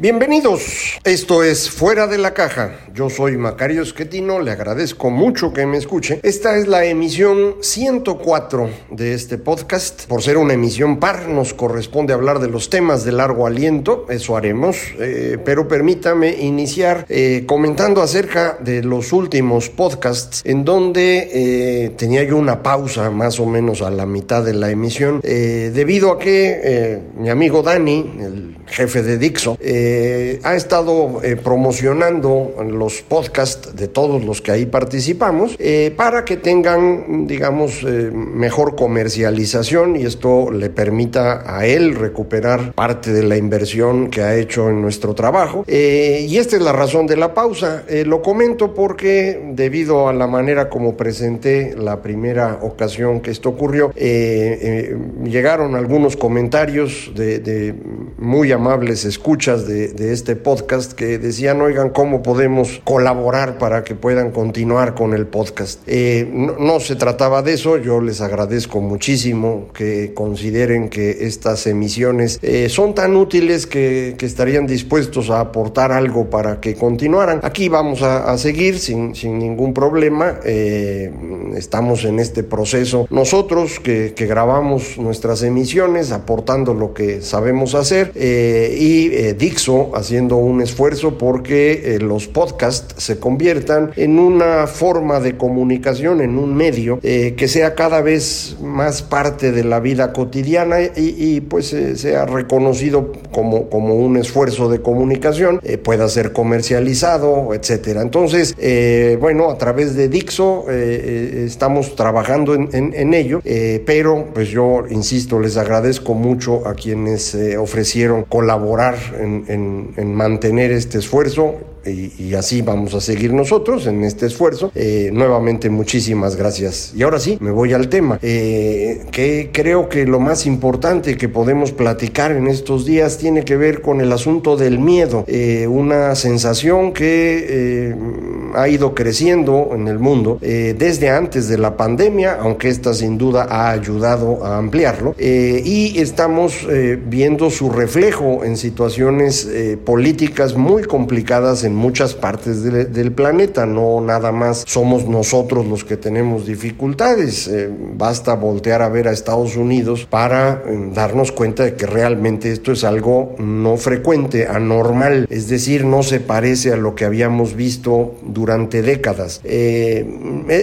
Bienvenidos, esto es Fuera de la Caja. Yo soy Macario Esquetino, le agradezco mucho que me escuche. Esta es la emisión 104 de este podcast. Por ser una emisión par, nos corresponde hablar de los temas de largo aliento, eso haremos, eh, pero permítame iniciar eh, comentando acerca de los últimos podcasts en donde eh, tenía yo una pausa más o menos a la mitad de la emisión, debido a que mi amigo Dani, el jefe de Dixo, eh, ha estado eh, promocionando los podcasts de todos los que ahí participamos eh, para que tengan, digamos, mejor comercialización y esto le permita a él recuperar parte de la inversión que ha hecho en nuestro trabajo. y esta es la razón de la pausa. lo comento porque debido a la manera como presenté la primera ocasión que esto ocurrió, llegaron algunos comentarios de, de muy amables escuchas de de, este podcast que decían, oigan, ¿cómo podemos colaborar para que puedan continuar con el podcast? Eh, no, se trataba de eso, yo les agradezco muchísimo que consideren que estas emisiones eh, son tan útiles que, estarían dispuestos a aportar algo para que continuaran. Aquí vamos a, seguir sin, sin, ningún problema, eh, estamos en este proceso nosotros que, que, grabamos nuestras emisiones aportando lo que sabemos hacer y Dixon haciendo un esfuerzo porque eh, los podcasts se conviertan en una forma de comunicación, en un medio eh, que sea cada vez más parte de la vida cotidiana y, pues eh, sea reconocido como, como un esfuerzo de comunicación, pueda ser comercializado, etcétera. Entonces, bueno, a través de Dixo estamos trabajando en, ello, pero pues yo insisto, les agradezco mucho a quienes ofrecieron colaborar en en, mantener este esfuerzo y, así vamos a seguir nosotros en este esfuerzo. Eh, nuevamente muchísimas gracias. Y ahora sí, me voy al tema, eh, que creo que lo más importante que podemos platicar en estos días tiene que ver con el asunto del miedo, eh, una sensación que ha ido creciendo en el mundo desde antes de la pandemia, aunque esta sin duda ha ayudado a ampliarlo, y estamos viendo su reflejo en situaciones políticas muy complicadas en muchas partes del planeta, no nada más somos nosotros los que tenemos dificultades, eh, basta voltear a ver a Estados Unidos para eh, darnos cuenta de que realmente esto es algo no frecuente, anormal, es decir, no se parece a lo que habíamos visto durante décadas. Eh,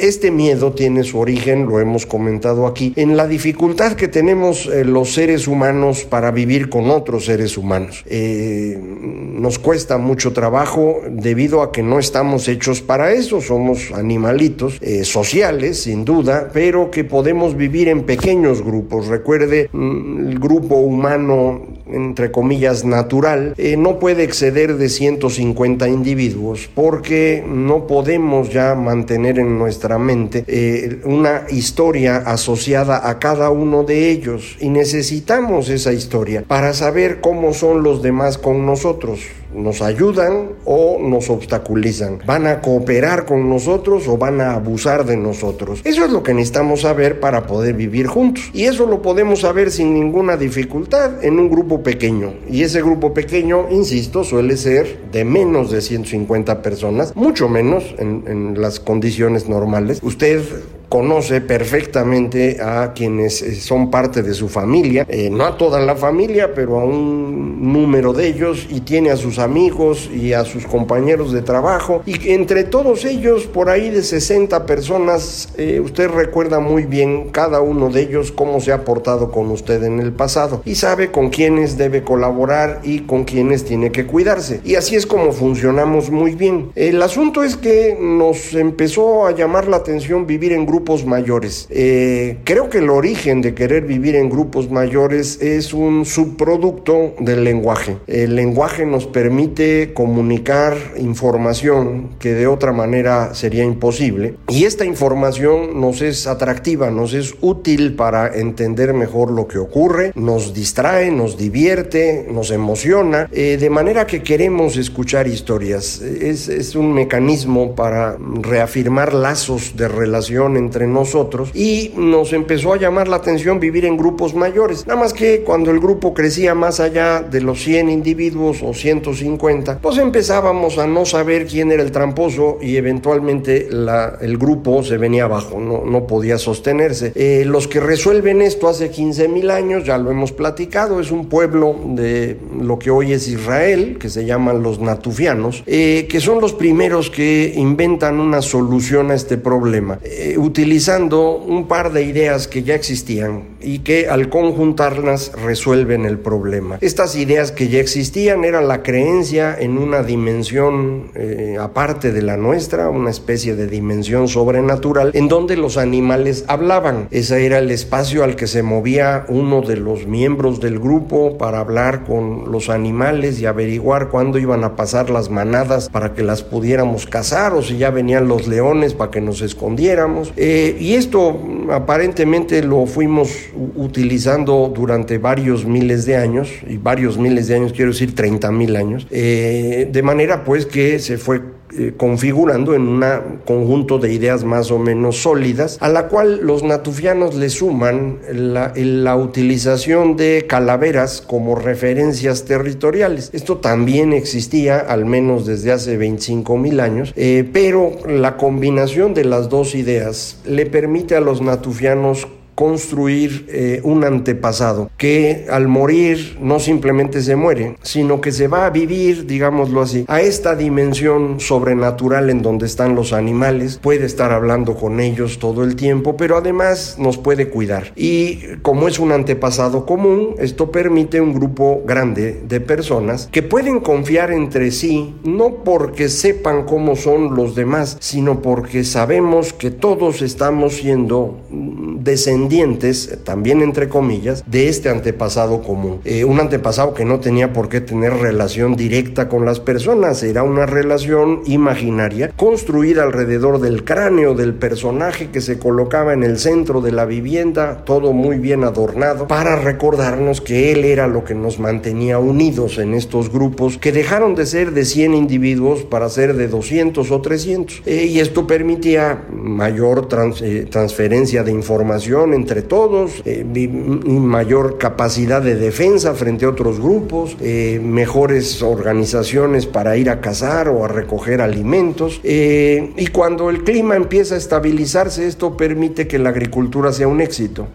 este miedo tiene su origen, lo hemos comentado aquí, en la dificultad que tenemos los seres humanos para vivir con otros seres humanos. nos cuesta mucho trabajo debido a que no estamos hechos para eso, somos animalitos eh, sociales, sin duda, pero que podemos vivir en pequeños grupos. Recuerde, mm, el grupo humano, entre comillas, natural, eh, no puede exceder de 150 individuos porque no podemos ya mantener en nuestra mente eh, una historia asociada a cada uno de ellos. Y necesitamos esa historia para saber cómo son los demás con nosotros nos ayudan o nos obstaculizan. ¿Van a cooperar con nosotros o van a abusar de nosotros? Eso es lo que necesitamos saber para poder vivir juntos. Y eso lo podemos saber sin ninguna dificultad en un grupo pequeño. Y ese grupo pequeño, insisto, suele ser de menos de 150 personas, mucho menos en, las condiciones normales. Usted conoce perfectamente a quienes eh, son parte de su familia, eh, no a toda la familia, pero a un número de ellos, y tiene a sus amigos y a sus compañeros de trabajo, y entre todos ellos, por ahí de 60 personas, eh, usted recuerda muy bien cada uno de ellos cómo se ha portado con usted en el pasado, y sabe con quiénes debe colaborar y con quiénes tiene que cuidarse. Y así es como funcionamos muy bien. El asunto es que nos empezó a llamar la atención vivir en grupos mayores. Eh, creo que el origen de querer vivir en grupos mayores es un subproducto del lenguaje. El lenguaje nos permite comunicar información que de otra manera sería imposible y esta información nos es atractiva, nos es útil para entender mejor lo que ocurre, nos distrae, nos divierte, nos emociona, eh, de manera que queremos escuchar historias. Es, es un mecanismo para reafirmar lazos de relación entre entre nosotros y nos empezó a llamar la atención vivir en grupos mayores. Nada más que cuando el grupo crecía más allá de los 100 individuos o 150, pues empezábamos a no saber quién era el tramposo y eventualmente el grupo se venía abajo, no, no podía sostenerse. Eh, los que resuelven esto hace 15 mil años, ya lo hemos platicado, es un pueblo de lo que hoy es Israel, que se llaman los natufianos, eh, que son los primeros que inventan una solución a este problema. Eh, utilizando un par de ideas que ya existían y que al conjuntarlas resuelven el problema. Estas ideas que ya existían eran la creencia en una dimensión eh, aparte de la nuestra, una especie de dimensión sobrenatural, en donde los animales hablaban. Ese era el espacio al que se movía uno de los miembros del grupo para hablar con los animales y averiguar cuándo iban a pasar las manadas para que las pudiéramos cazar o si ya venían los leones para que nos escondiéramos. Eh, y esto aparentemente lo fuimos utilizando durante varios miles de años, y varios miles de años quiero decir 30 mil años, eh, de manera pues que se fue eh, configurando en un conjunto de ideas más o menos sólidas, a la cual los natufianos le suman la, la utilización de calaveras como referencias territoriales. Esto también existía, al menos desde hace 25 mil años, eh, pero la combinación de las dos ideas le permite a los natufianos construir eh, un antepasado que al morir no simplemente se muere, sino que se va a vivir, digámoslo así, a esta dimensión sobrenatural en donde están los animales, puede estar hablando con ellos todo el tiempo, pero además nos puede cuidar. Y como es un antepasado común, esto permite un grupo grande de personas que pueden confiar entre sí, no porque sepan cómo son los demás, sino porque sabemos que todos estamos siendo descendientes descendientes, también entre comillas, de este antepasado común. Eh, un antepasado que no tenía por qué tener relación directa con las personas, era una relación imaginaria construida alrededor del cráneo del personaje que se colocaba en el centro de la vivienda, todo muy bien adornado, para recordarnos que él era lo que nos mantenía unidos en estos grupos que dejaron de ser de 100 individuos para ser de 200 o 300. Eh, y esto permitía mayor eh, transferencia de información entre todos, eh, mayor capacidad de defensa frente a otros grupos, eh, mejores organizaciones para ir a cazar o a recoger alimentos. Eh, y cuando el clima empieza a estabilizarse, esto permite que la agricultura sea un éxito.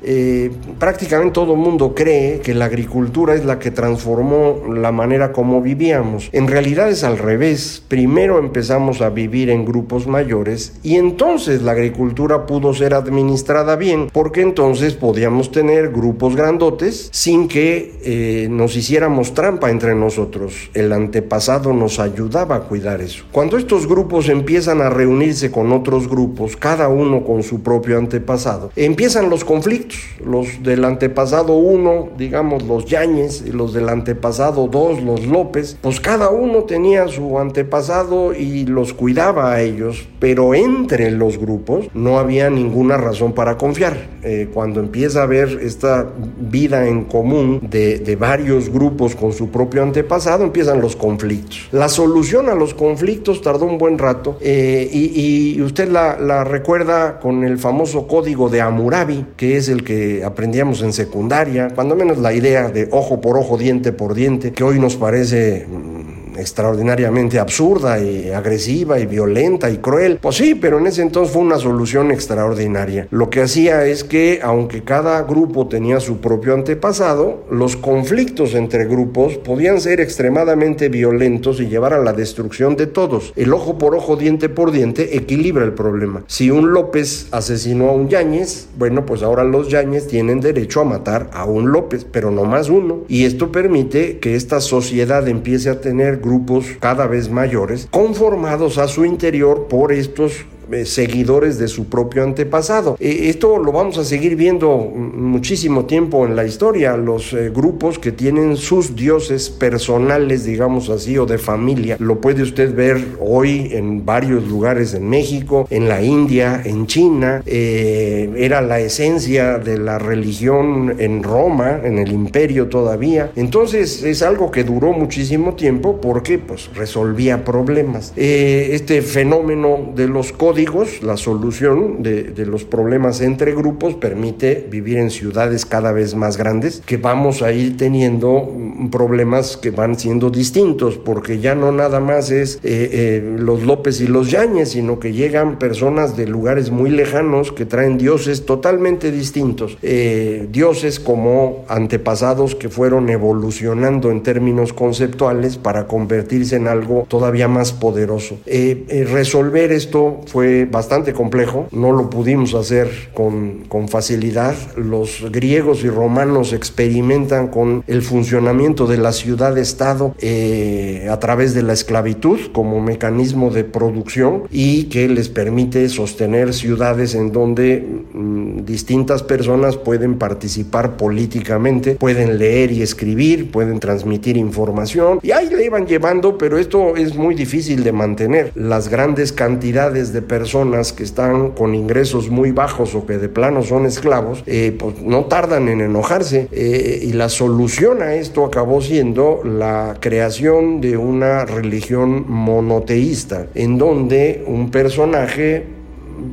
prácticamente todo el mundo cree que la agricultura es la que transformó la manera como vivíamos. En realidad es al revés. Primero empezamos a vivir en grupos mayores y entonces la agricultura pudo ser administrada bien porque entonces podíamos tener grupos grandotes sin que eh, nos hiciéramos trampa entre nosotros. El antepasado nos ayudaba a cuidar eso. Cuando estos grupos empiezan a reunirse con otros grupos, cada uno con su propio antepasado, empiezan los conflictos. Los del antepasado uno, digamos los Yáñez, y los del antepasado dos, los López, pues cada uno tenía su antepasado y los cuidaba a ellos, pero entre los grupos no había ninguna razón para confiar. Eh, cuando empieza a haber esta vida en común de, varios grupos con su propio antepasado, empiezan los conflictos. La solución a los conflictos tardó un buen rato eh, y, usted la, recuerda con el famoso código de Hammurabi, que es el que aprendíamos en secundaria, cuando menos la idea de ojo por ojo, diente por diente, que hoy nos parece mm, extraordinariamente absurda y agresiva y violenta y cruel. Pues sí, pero en ese entonces fue una solución extraordinaria. Lo que hacía es que, aunque cada grupo tenía su propio antepasado, los conflictos entre grupos podían ser extremadamente violentos y llevar a la destrucción de todos. El ojo por ojo, diente por diente equilibra el problema. Si un López asesinó a un Yáñez, bueno, pues ahora los Yáñez tienen derecho a matar a un López, pero no más uno. Y esto permite que esta sociedad empiece a tener grupos cada vez mayores conformados a su interior por estos seguidores de su propio antepasado. Eh, esto lo vamos a seguir viendo muchísimo tiempo en la historia, los eh, grupos que tienen sus dioses personales, digamos así, o de familia. Lo puede usted ver hoy en varios lugares en México, en la India, en China. era la esencia de la religión en Roma, en el imperio todavía. Entonces es algo que duró muchísimo tiempo porque pues resolvía problemas. este fenómeno de los códigos la solución de, los problemas entre grupos permite vivir en ciudades cada vez más grandes, que vamos a ir teniendo problemas que van siendo distintos, porque ya no nada más es eh, eh, los López y los Yáñez, sino que llegan personas de lugares muy lejanos que traen dioses totalmente distintos, eh, dioses como antepasados que fueron evolucionando en términos conceptuales para convertirse en algo todavía más poderoso. resolver esto fue bastante complejo, no lo pudimos hacer con, con facilidad. Los griegos y romanos experimentan con el funcionamiento de la ciudad-estado eh, a través de la esclavitud como mecanismo de producción y que les permite sostener ciudades en donde mm, distintas personas pueden participar políticamente, pueden leer y escribir, pueden transmitir información y ahí le iban llevando, pero esto es muy difícil de mantener. Las grandes cantidades de personas personas que están con ingresos muy bajos o que de plano son esclavos, eh, pues no tardan en enojarse. Eh, y la solución a esto acabó siendo la creación de una religión monoteísta, en donde un personaje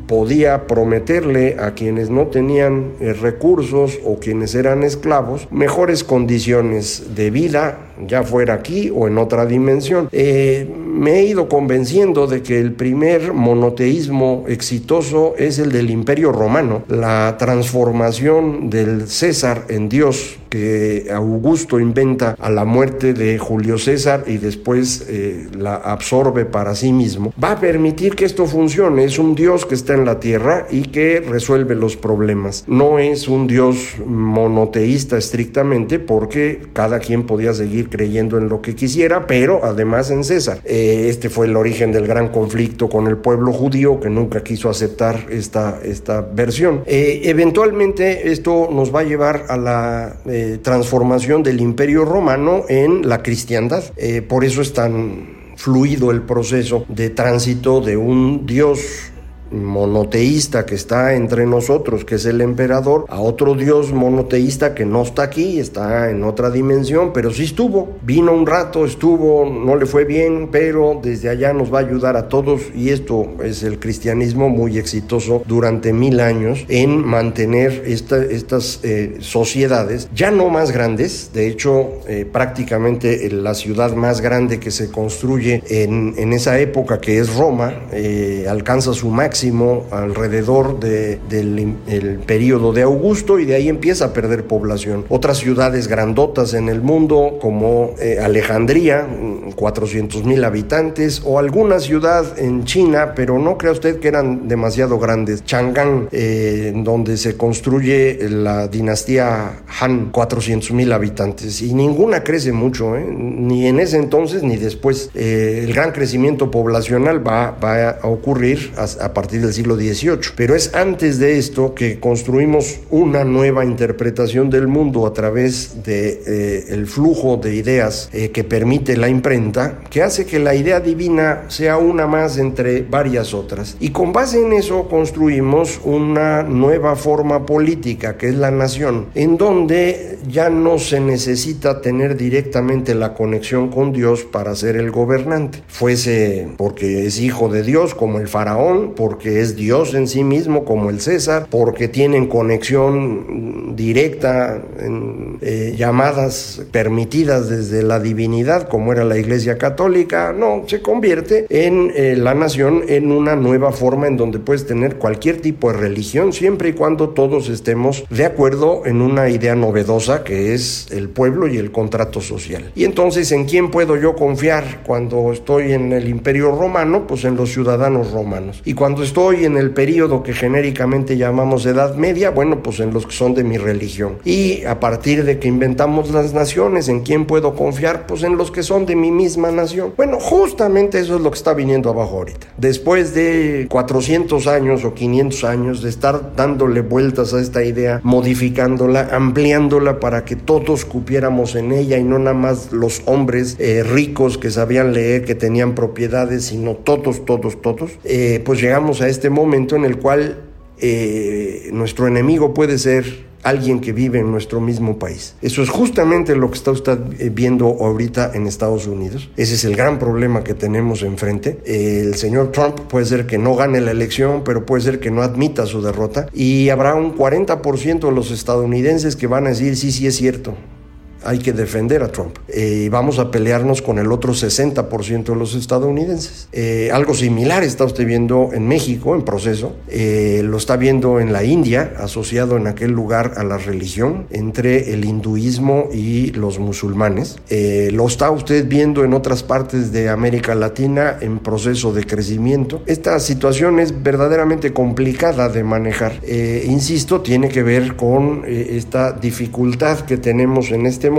podía prometerle a quienes no tenían eh, recursos o quienes eran esclavos mejores condiciones de vida, ya fuera aquí o en otra dimensión. Eh, me he ido convenciendo de que el primer monoteísmo exitoso es el del Imperio Romano, la transformación del César en Dios que Augusto inventa a la muerte de Julio César y después eh, la absorbe para sí mismo, va a permitir que esto funcione. Es un Dios que está en la tierra y que resuelve los problemas. No es un Dios monoteísta estrictamente porque cada quien podía seguir creyendo en lo que quisiera, pero además en César. Eh, este fue el origen del gran conflicto con el pueblo judío que nunca quiso aceptar esta, esta versión. Eh, eventualmente esto nos va a llevar a la transformación del imperio romano en la cristiandad. Eh, por eso es tan fluido el proceso de tránsito de un Dios monoteísta que está entre nosotros, que es el emperador, a otro dios monoteísta que no está aquí, está en otra dimensión, pero sí estuvo. Vino un rato, estuvo, no le fue bien, pero desde allá nos va a ayudar a todos y esto es el cristianismo muy exitoso durante mil años en mantener estas eh, sociedades ya no más grandes, de hecho eh, prácticamente la ciudad más grande que se construye en, en esa época que es Roma eh, alcanza su máximo alrededor del periodo de Augusto y de ahí empieza a perder población. Otras ciudades grandotas en el mundo como eh, Alejandría, 400 mil habitantes, o alguna ciudad en China, pero no crea usted que eran demasiado grandes. Chang'an, eh, donde se construye la dinastía Han, 400 mil habitantes, y ninguna crece mucho, ¿eh? ni en ese entonces ni después. el gran crecimiento poblacional va, va a ocurrir a, a partir del siglo XVIII. Pero es antes de esto que construimos una nueva interpretación del mundo a través de eh, flujo de ideas eh, que permite la imprenta, que hace que la idea divina sea una más entre varias otras. Y con base en eso construimos una nueva forma política, que es la nación, en donde ya no se necesita tener directamente la conexión con Dios para ser el gobernante. Fuese porque es hijo de Dios, como el faraón, por porque es Dios en sí mismo, como el César, porque tienen conexión directa en eh, llamadas permitidas desde la divinidad, como era la Iglesia Católica. No, se convierte en eh, la nación en una nueva forma en donde puedes tener cualquier tipo de religión, siempre y cuando todos estemos de acuerdo en una idea novedosa que es el pueblo y el contrato social. Y entonces, ¿en quién puedo yo confiar cuando estoy en el Imperio Romano? Pues en los ciudadanos romanos. Y cuando estoy en el periodo que genéricamente llamamos Edad Media, bueno, pues en los que son de mi religión. Y a partir de que inventamos las naciones, ¿en quién puedo confiar? Pues en los que son de mi misma nación. Bueno, justamente eso es lo que está viniendo abajo ahorita. Después de 400 años o 500 años de estar dándole vueltas a esta idea, modificándola, ampliándola para que todos cupiéramos en ella y no nada más los hombres eh, ricos que sabían leer, que tenían propiedades, sino todos, todos, todos, eh, pues llegamos a este momento en el cual eh, nuestro enemigo puede ser alguien que vive en nuestro mismo país. Eso es justamente lo que está usted viendo ahorita en Estados Unidos. Ese es el gran problema que tenemos enfrente. El señor Trump puede ser que no gane la elección, pero puede ser que no admita su derrota. Y habrá un 40% de los estadounidenses que van a decir, sí, sí es cierto, hay que defender a Trump. Eh, vamos a pelearnos con el otro 60% de los estadounidenses. Eh, algo similar está usted viendo en México, en proceso. Eh, lo está viendo en la India, asociado en aquel lugar a la religión, entre el hinduismo y los musulmanes. lo está usted viendo en otras partes de América Latina en proceso de crecimiento. Esta situación es verdaderamente complicada de manejar. insisto, tiene que ver con esta dificultad que tenemos en este momento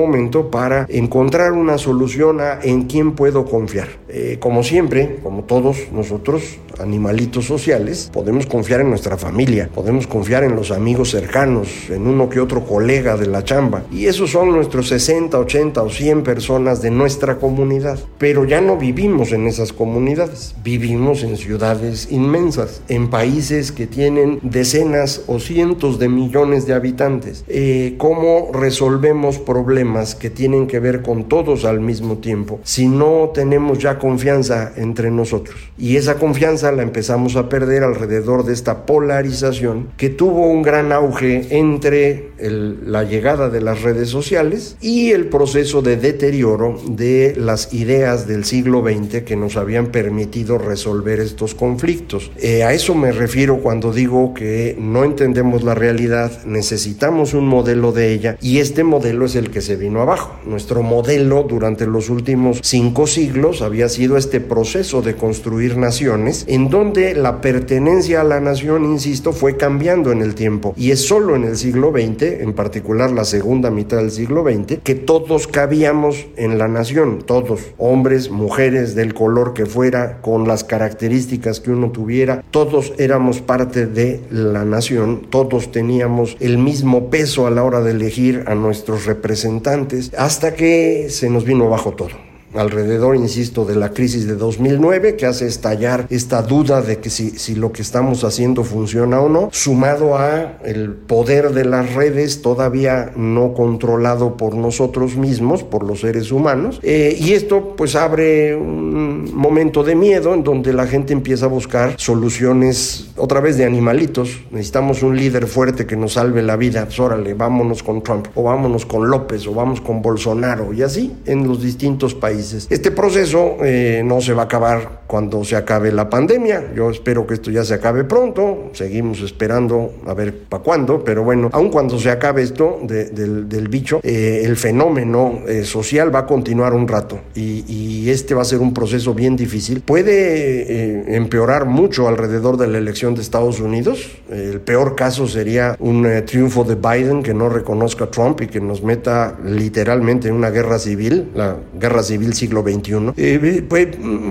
para encontrar una solución a en quién puedo confiar. Eh, como siempre, como todos nosotros, animalitos sociales, podemos confiar en nuestra familia, podemos confiar en los amigos cercanos, en uno que otro colega de la chamba. Y esos son nuestros 60, 80 o 100 personas de nuestra comunidad. Pero ya no vivimos en esas comunidades, vivimos en ciudades inmensas, en países que tienen decenas o cientos de millones de habitantes. Eh, ¿Cómo resolvemos problemas que tienen que ver con todos al mismo tiempo si no tenemos ya confianza entre nosotros? Y esa confianza la empezamos a perder alrededor de esta polarización que tuvo un gran auge entre la llegada de las redes sociales y el proceso de deterioro de las ideas del siglo XX que nos habían permitido resolver estos conflictos. Eh, a eso me refiero cuando digo que no entendemos la realidad, necesitamos un modelo de ella y este modelo es el que se vino abajo. Nuestro modelo durante los últimos cinco siglos había sido este proceso de construir naciones en donde la pertenencia a la nación, insisto, fue cambiando en el tiempo. Y es solo en el siglo XX, en particular la segunda mitad del siglo XX, que todos cabíamos en la nación, todos, hombres, mujeres, del color que fuera, con las características que uno tuviera, todos éramos parte de la nación, todos teníamos el mismo peso a la hora de elegir a nuestros representantes, hasta que se nos vino bajo todo alrededor, insisto, de la crisis de 2009 que hace estallar esta duda de que si, lo que estamos haciendo funciona o no, sumado a el poder de las redes todavía no controlado por nosotros mismos, por los seres humanos. Eh, y esto pues abre un momento de miedo en donde la gente empieza a buscar soluciones otra vez de animalitos. Necesitamos un líder fuerte que nos salve la vida. Pues vámonos con Trump o vámonos con López o vamos con Bolsonaro y así en los distintos países. Este proceso eh, no se va a acabar cuando se acabe la pandemia. Yo espero que esto ya se acabe pronto. Seguimos esperando a ver para cuándo. Pero bueno, aun cuando se acabe esto del, bicho, eh, el fenómeno eh, social va a continuar un rato. Y, este va a ser un proceso bien difícil. Puede empeorar mucho alrededor de la elección de Estados Unidos. el peor caso sería un triunfo de Biden que no reconozca a Trump y que nos meta literalmente en una guerra civil. La guerra civil siglo XXI. Eh, pues,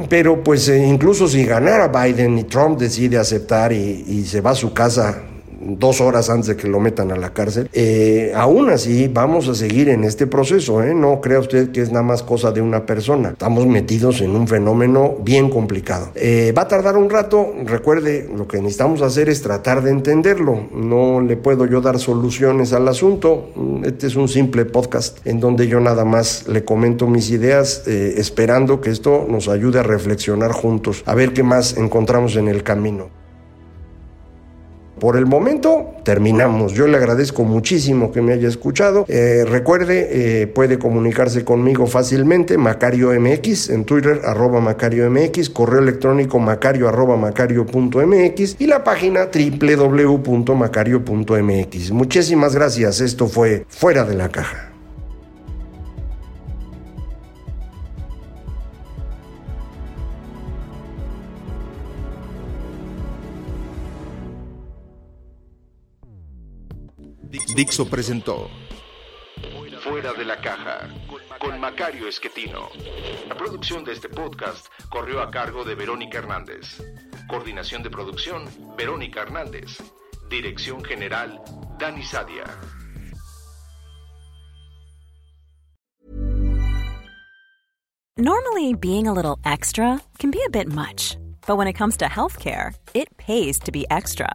pero pues eh, incluso si ganara Biden y Trump decide aceptar y, y se va a su casa dos horas antes de que lo metan a la cárcel. Eh, aún así, vamos a seguir en este proceso. ¿eh? No crea usted que es nada más cosa de una persona. Estamos metidos en un fenómeno bien complicado. Eh, va a tardar un rato. Recuerde, lo que necesitamos hacer es tratar de entenderlo. No le puedo yo dar soluciones al asunto. Este es un simple podcast en donde yo nada más le comento mis ideas, esperando que esto nos ayude a reflexionar juntos, a ver qué más encontramos en el camino. Por el momento terminamos. Yo le agradezco muchísimo que me haya escuchado. Eh, recuerde, eh, puede comunicarse conmigo fácilmente, Macario MX, en Twitter, arroba Macario MX, correo electrónico macario arroba y la página www.macario.mx. Muchísimas gracias. Esto fue Fuera de la Caja. Dixo presentó Fuera de la caja con Macario Esquetino. La producción de este podcast corrió a cargo de Verónica Hernández. Coordinación de producción, Verónica Hernández. Dirección General, Dani Sadia. Normally, being a little extra can be a bit much, but when it comes to healthcare, it pays to be extra.